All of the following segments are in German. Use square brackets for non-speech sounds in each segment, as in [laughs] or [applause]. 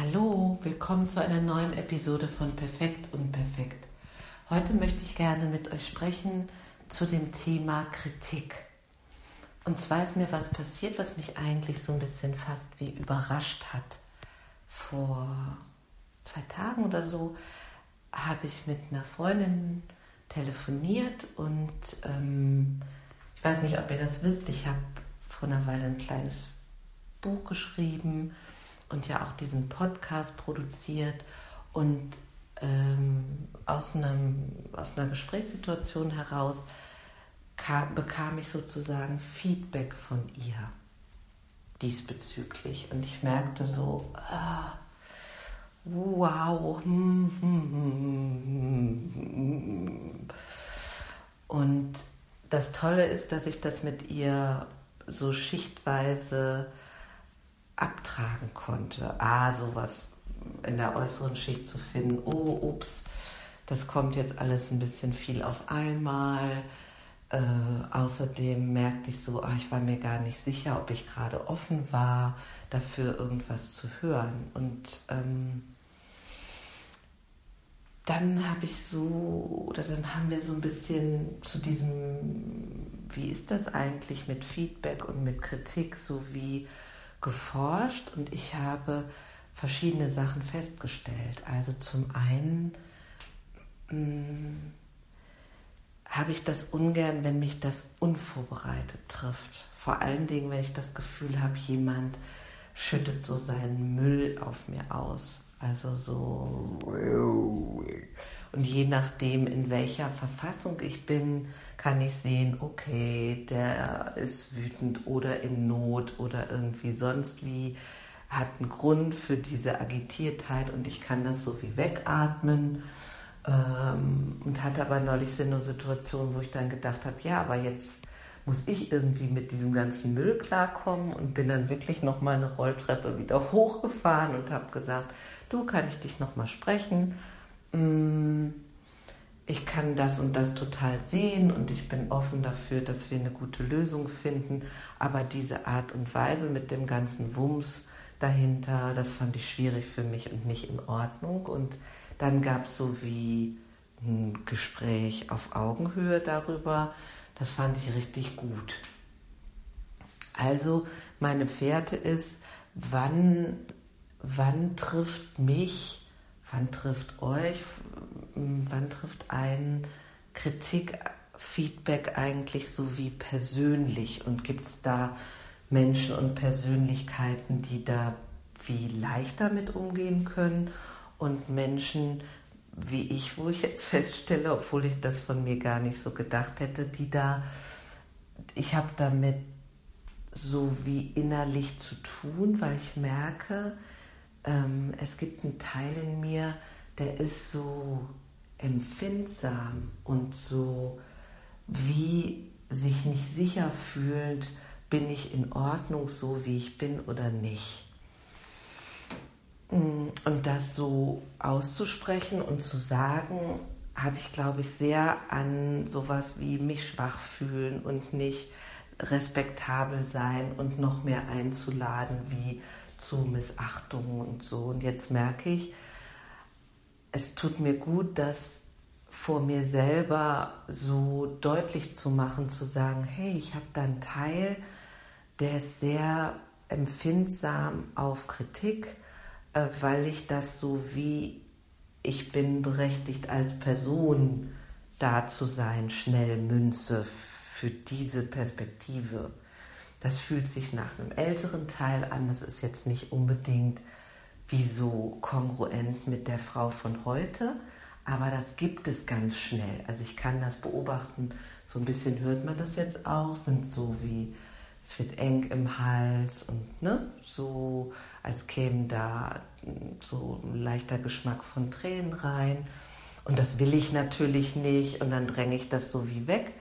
Hallo, willkommen zu einer neuen Episode von Perfekt und Perfekt. Heute möchte ich gerne mit euch sprechen zu dem Thema Kritik. Und zwar ist mir was passiert, was mich eigentlich so ein bisschen fast wie überrascht hat. Vor zwei Tagen oder so habe ich mit einer Freundin telefoniert und ähm, ich weiß nicht, ob ihr das wisst, ich habe vor einer Weile ein kleines Buch geschrieben und ja auch diesen Podcast produziert und ähm, aus, einem, aus einer Gesprächssituation heraus kam, bekam ich sozusagen Feedback von ihr diesbezüglich und ich merkte so, ah, wow. Und das Tolle ist, dass ich das mit ihr so schichtweise abtragen konnte. Ah, sowas in der äußeren Schicht zu finden. Oh, ups, das kommt jetzt alles ein bisschen viel auf einmal. Äh, außerdem merkte ich so, ah, ich war mir gar nicht sicher, ob ich gerade offen war, dafür irgendwas zu hören. Und ähm, dann habe ich so, oder dann haben wir so ein bisschen zu diesem, wie ist das eigentlich mit Feedback und mit Kritik, so wie geforscht und ich habe verschiedene Sachen festgestellt. Also zum einen mm, habe ich das ungern, wenn mich das unvorbereitet trifft. Vor allen Dingen, wenn ich das Gefühl habe, jemand schüttet so seinen Müll auf mir aus. Also so. Und je nachdem, in welcher Verfassung ich bin, kann ich sehen, okay, der ist wütend oder in Not oder irgendwie sonst wie, hat einen Grund für diese Agitiertheit und ich kann das so wie wegatmen. Ähm, und hatte aber neulich so eine Situation, wo ich dann gedacht habe, ja, aber jetzt muss ich irgendwie mit diesem ganzen Müll klarkommen und bin dann wirklich nochmal eine Rolltreppe wieder [laughs] hochgefahren und habe gesagt, du, kann ich dich nochmal sprechen? Mm, ich kann das und das total sehen und ich bin offen dafür, dass wir eine gute Lösung finden. Aber diese Art und Weise mit dem ganzen Wumms dahinter, das fand ich schwierig für mich und nicht in Ordnung. Und dann gab es so wie ein Gespräch auf Augenhöhe darüber. Das fand ich richtig gut. Also meine Fährte ist, wann wann trifft mich, wann trifft euch, wann trifft ein Kritik, Feedback eigentlich so wie persönlich? Und gibt es da Menschen und Persönlichkeiten, die da wie leichter mit umgehen können? Und Menschen wie ich, wo ich jetzt [laughs] feststelle, obwohl ich das von mir gar nicht so gedacht hätte, die da, ich habe damit so wie innerlich zu tun, weil ich merke, ähm, es gibt einen Teil in mir, der ist so empfindsam und so wie sich nicht sicher fühlt, bin ich in Ordnung so, wie ich bin oder nicht. Mm, und das so auszusprechen und zu sagen, habe ich, glaube ich, sehr an sowas wie mich schwach fühlen und nicht respektabel sein und noch mehr einzuladen, wie zu Missachtungen und so. Und jetzt merke ich, es tut mir gut, das vor mir selber so deutlich zu machen, zu sagen, hey, ich habe da einen Teil, der ist sehr empfindsam auf Kritik, äh, weil ich das so wie ich bin berechtigt als Person da zu sein, schnell Münze für diese Perspektive. Das fühlt sich nach einem älteren Teil an. Das ist jetzt nicht unbedingt wie so kongruent mit der Frau von heute, aber das gibt es ganz schnell. Also ich kann das beobachten. So ein bisschen hört man das jetzt auch, sind so wie es wird eng im Hals und ne, so als käme da so ein leichter Geschmack von Tränen rein. Und das will ich natürlich nicht und dann dränge ich das so wie weg.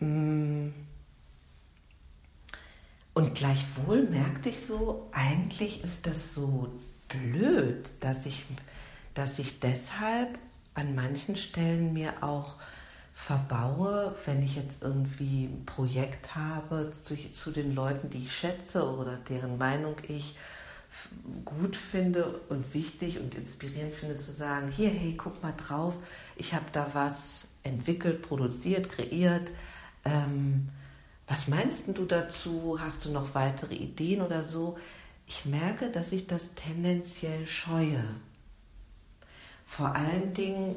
Mmh und gleichwohl merkte ich so, eigentlich ist das so blöd, dass ich, dass ich deshalb an manchen Stellen mir auch verbaue, wenn ich jetzt irgendwie ein Projekt habe zu, zu den Leuten, die ich schätze oder deren Meinung ich gut finde und wichtig und inspirierend finde zu sagen, hier, hey, guck mal drauf, ich habe da was entwickelt, produziert, kreiert. Ähm, was meinst du dazu? Hast du noch weitere Ideen oder so? Ich merke, dass ich das tendenziell scheue. Vor allen Dingen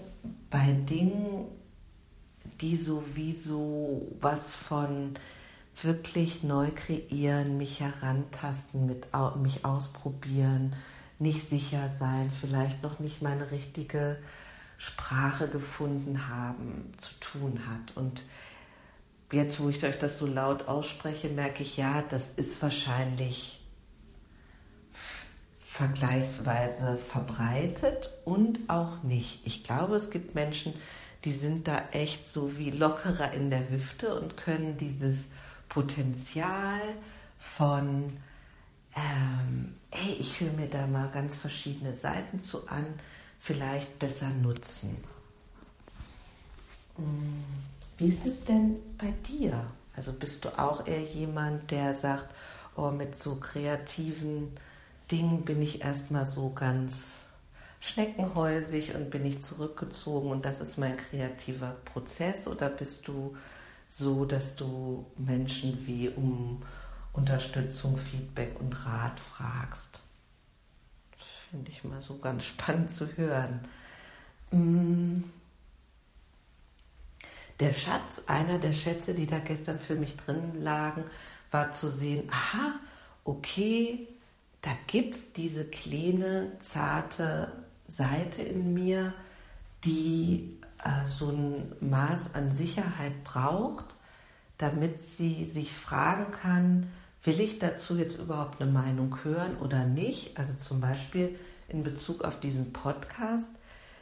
bei Dingen, die sowieso was von wirklich neu kreieren, mich herantasten, mit, mich ausprobieren, nicht sicher sein, vielleicht noch nicht meine richtige Sprache gefunden haben, zu tun hat. Und jetzt, wo ich euch das so laut ausspreche, merke ich, ja, das ist wahrscheinlich vergleichsweise verbreitet und auch nicht. Ich glaube, es gibt Menschen, die sind da echt so wie lockerer in der Hüfte und können dieses Potenzial von, ähm, hey, ich höre mir da mal ganz verschiedene Seiten zu an, vielleicht besser nutzen. Hm, wie ist es denn bei dir? Also bist du auch eher jemand, der sagt, oh, mit so kreativen Dingen bin ich erstmal so ganz schneckenhäusig und bin ich zurückgezogen und das ist mein kreativer Prozess oder bist du so, dass du Menschen wie um Unterstützung, Feedback und Rat fragst. Finde ich mal so ganz spannend zu hören. Mm. Der Schatz, einer der Schätze, die da gestern für mich drin lagen, war zu sehen, aha, okay, da gibt es diese kleine, zarte Seite in mir, die äh, so ein Maß an Sicherheit braucht, damit sie sich fragen kann, will ich dazu jetzt überhaupt eine Meinung hören oder nicht? Also zum Beispiel in Bezug auf diesen Podcast,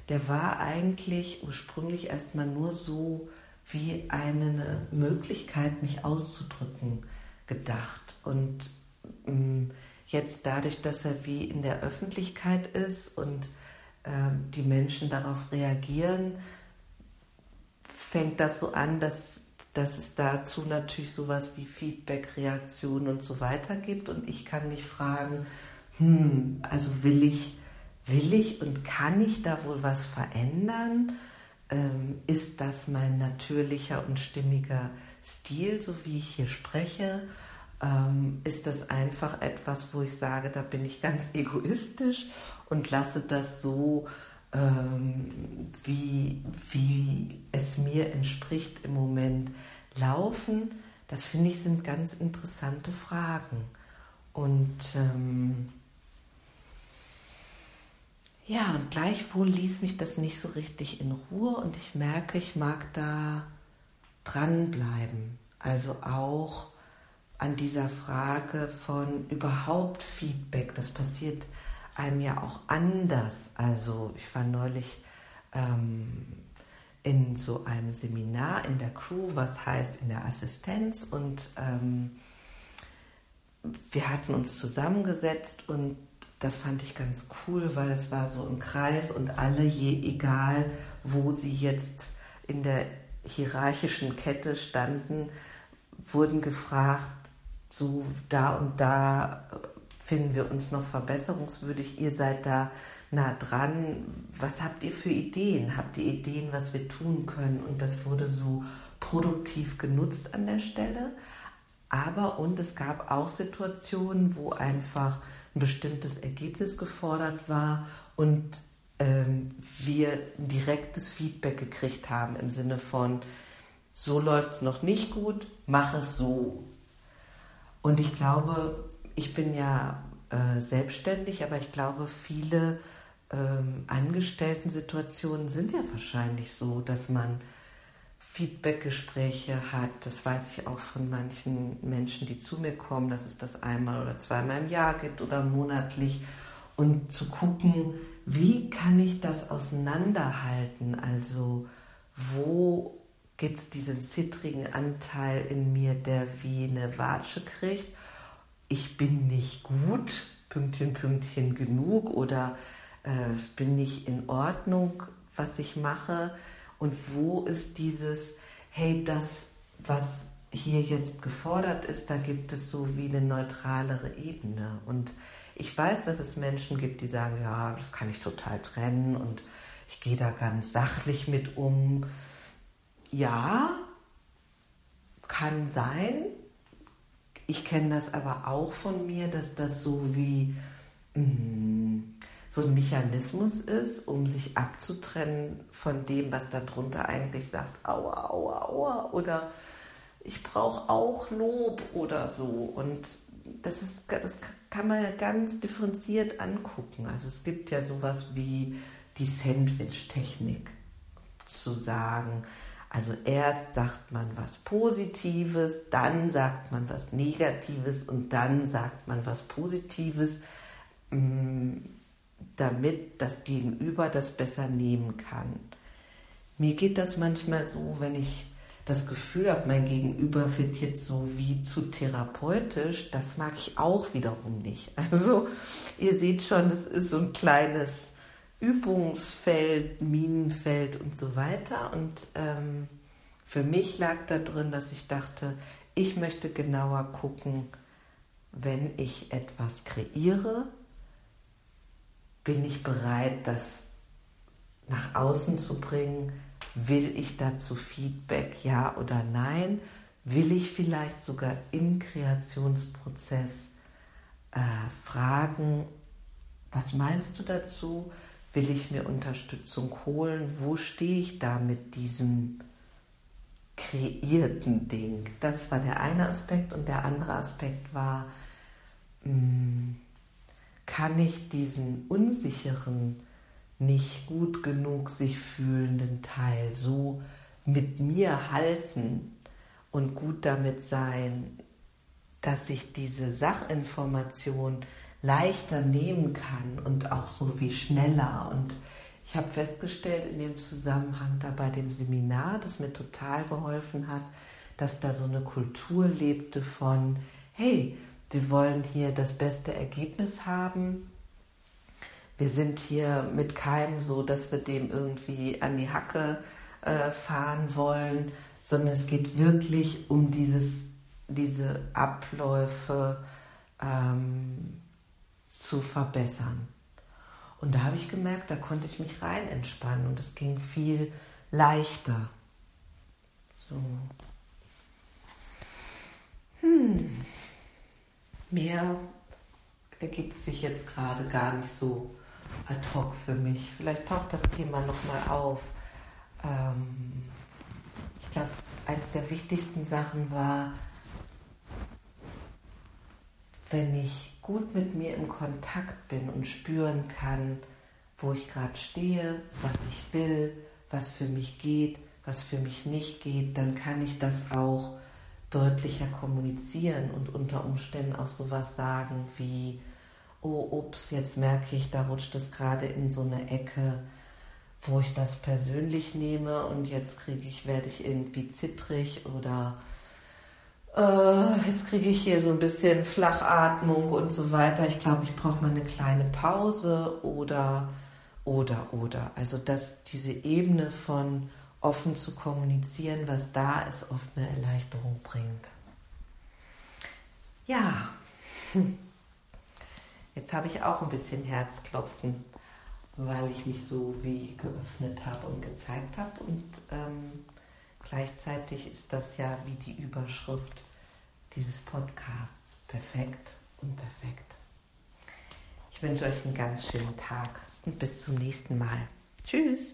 der war eigentlich ursprünglich erstmal nur so wie eine Möglichkeit, mich auszudrücken, gedacht. Und ähm, jetzt dadurch, dass er wie in der Öffentlichkeit ist und ähm, die Menschen darauf reagieren, fängt das so an, dass, dass es dazu natürlich sowas wie Feedback, Reaktionen und so weiter gibt. Und ich kann mich fragen, hm, also will ich, will ich und kann ich da wohl was verändern? Ähm, ist das mein natürlicher und stimmiger Stil, so wie ich hier spreche? Ähm, ist das einfach etwas, wo ich sage, da bin ich ganz egoistisch und lasse das so ähm, wie, wie es mir entspricht im Moment laufen, das finde ich sind ganz interessante Fragen. Und ähm, ja, und gleichwohl ließ mich das nicht so richtig in Ruhe und ich merke, ich mag da dranbleiben. Also auch an dieser Frage von überhaupt Feedback. Das passiert einem ja auch anders. Also ich war neulich ähm, in so einem Seminar in der Crew, was heißt in der Assistenz und ähm, wir hatten uns zusammengesetzt und das fand ich ganz cool, weil es war so im Kreis und alle, je egal, wo sie jetzt in der hierarchischen Kette standen, wurden gefragt, so da und da finden wir uns noch verbesserungswürdig. Ihr seid da nah dran. Was habt ihr für Ideen? Habt ihr Ideen, was wir tun können? Und das wurde so produktiv genutzt an der Stelle. Aber und es gab auch Situationen, wo einfach ein bestimmtes Ergebnis gefordert war und ähm, wir ein direktes Feedback gekriegt haben im Sinne von, so läuft es noch nicht gut, mach es so. Und ich glaube, ich bin ja äh, selbstständig, aber ich glaube, viele ähm, Angestellten-Situationen sind ja wahrscheinlich so, dass man Feedbackgespräche hat. Das weiß ich auch von manchen Menschen, die zu mir kommen, dass es das einmal oder zweimal im Jahr gibt oder monatlich. Und zu gucken, wie kann ich das auseinanderhalten? Also wo gibt es diesen zittrigen Anteil in mir, der wie eine Watsche kriegt? ich bin nicht gut, Pünktchen, Pünktchen genug oder äh, bin nicht in Ordnung, was ich mache und wo ist dieses, hey, das, was hier jetzt gefordert ist, da gibt es so wie eine neutralere Ebene und Ich weiß, dass es Menschen gibt, die sagen, ja, das kann ich total trennen und ich gehe da ganz sachlich mit um. Ja, kann sein. Ich kenne das aber auch von mir, dass das so wie mm, so ein Mechanismus ist, um sich abzutrennen von dem, was darunter eigentlich sagt, aua, aua, aua, oder ich brauche auch Lob oder so. Und das, ist, das kann man ja ganz differenziert angucken. Also es gibt ja sowas wie die Sandwich-Technik zu sagen. Also erst sagt man was Positives, dann sagt man was Negatives und dann sagt man was Positives, mm, damit das Gegenüber das besser nehmen kann. Mir geht das manchmal so, wenn ich das Gefühl habe, mein Gegenüber wird jetzt so wie zu therapeutisch, das mag ich auch wiederum nicht. [laughs] Also ihr seht schon, es ist so ein kleines Übungsfeld, Minenfeld und so weiter. Und ähm, für mich lag da drin, dass ich dachte, ich möchte genauer gucken, wenn ich etwas kreiere, bin ich bereit, das nach außen zu bringen? Will ich dazu Feedback, ja oder nein? Will ich vielleicht sogar im Kreationsprozess äh, fragen, was meinst du dazu? Will ich mir Unterstützung holen? Wo stehe ich da mit diesem kreierten Ding? Das war der eine Aspekt und der andere Aspekt war, mh, hm, kann ich diesen unsicheren, nicht gut genug sich fühlenden Teil so mit mir halten und gut damit sein, dass ich diese Sachinformation leichter nehmen kann und auch so wie schneller. Und ich habe festgestellt in dem Zusammenhang da bei dem Seminar, das mir total geholfen hat, dass da so eine Kultur lebte von, hey, wir wollen hier das beste Ergebnis haben. Wir sind hier mit keinem so, dass wir dem irgendwie an die Hacke äh, fahren wollen, sondern es geht wirklich um dieses, diese Abläufe ähm, zu verbessern. Und da habe ich gemerkt, da konnte ich mich rein entspannen und es ging viel leichter. So. Hm mehr ergibt sich jetzt gerade gar nicht so ad hoc für mich. Vielleicht taucht das Thema nochmal auf. Ähm, ich glaube, eines der wichtigsten Sachen war, wenn ich gut mit mir im Kontakt bin und spüren kann, wo ich gerade stehe, was ich will, was für mich geht, was für mich nicht geht, dann kann ich das auch deutlicher kommunizieren und unter Umständen auch sowas sagen wie, oh ups, jetzt merke ich, da rutscht es gerade in so eine Ecke, wo ich das persönlich nehme und jetzt kriege ich, werde ich irgendwie zittrig oder äh, jetzt kriege ich hier so ein bisschen Flachatmung und so weiter. Ich glaube, ich brauche mal eine kleine Pause oder oder oder. Also dass diese Ebene von offen zu kommunizieren, was da ist, oft eine Erleichterung bringt. Ja, jetzt habe ich auch ein bisschen Herzklopfen, weil ich mich so wie geöffnet habe und gezeigt habe. Und ähm, gleichzeitig ist das ja wie die Überschrift dieses Podcasts perfekt und perfekt. Ich wünsche euch einen ganz schönen Tag und bis zum nächsten Mal. Tschüss.